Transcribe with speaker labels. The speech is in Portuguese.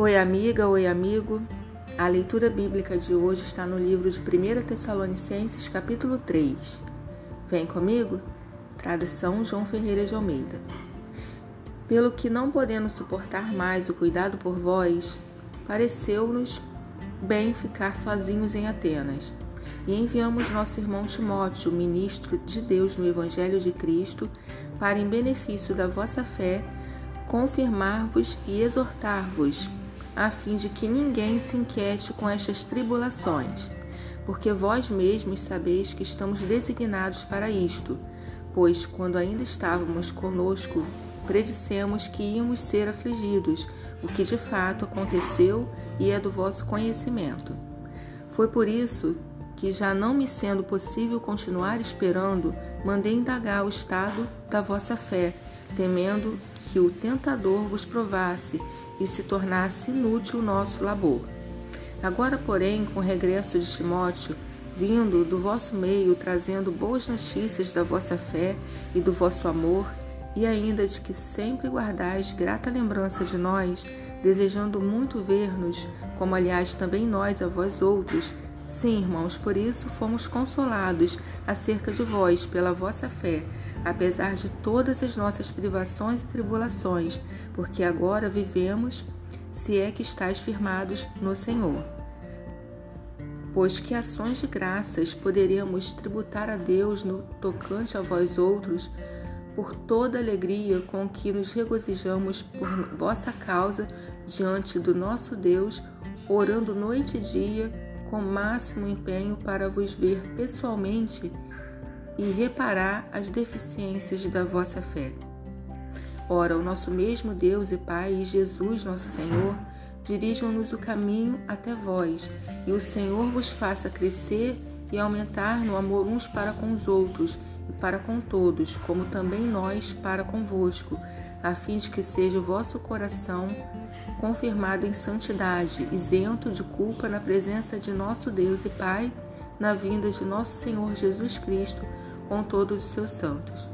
Speaker 1: Oi, amiga, oi, amigo. A leitura bíblica de hoje está no livro de 1 Tessalonicenses, capítulo 3. Vem comigo? Tradução João Ferreira de Almeida. Pelo que não podendo suportar mais o cuidado por vós, pareceu-nos bem ficar sozinhos em Atenas. E enviamos nosso irmão Timóteo, ministro de Deus no Evangelho de Cristo, para, em benefício da vossa fé, confirmar-vos e exortar-vos a fim de que ninguém se inquiete com estas tribulações, porque vós mesmos sabeis que estamos designados para isto, pois quando ainda estávamos conosco, predissemos que íamos ser afligidos, o que de fato aconteceu e é do vosso conhecimento. Foi por isso que, já não me sendo possível continuar esperando, mandei indagar o estado da vossa fé, temendo que o tentador vos provasse e se tornasse inútil o nosso labor. Agora, porém, com o regresso de Timóteo, vindo do vosso meio, trazendo boas notícias da vossa fé e do vosso amor, e ainda de que sempre guardais grata lembrança de nós, desejando muito ver-nos, como aliás também nós a vós outros, Sim, irmãos, por isso fomos consolados acerca de vós pela vossa fé, apesar de todas as nossas privações e tribulações, porque agora vivemos, se é que estáis firmados no Senhor. Pois que ações de graças poderíamos tributar a Deus no tocante a vós outros, por toda alegria com que nos regozijamos por vossa causa diante do nosso Deus, orando noite e dia com máximo empenho para vos ver pessoalmente e reparar as deficiências da vossa fé. Ora, o nosso mesmo Deus e Pai e Jesus, nosso Senhor, dirijam-nos o caminho até vós, e o Senhor vos faça crescer e aumentar no amor uns para com os outros para com todos, como também nós para convosco, a fim de que seja o vosso coração confirmado em santidade, isento de culpa na presença de nosso Deus e Pai, na vinda de nosso Senhor Jesus Cristo com todos os seus santos.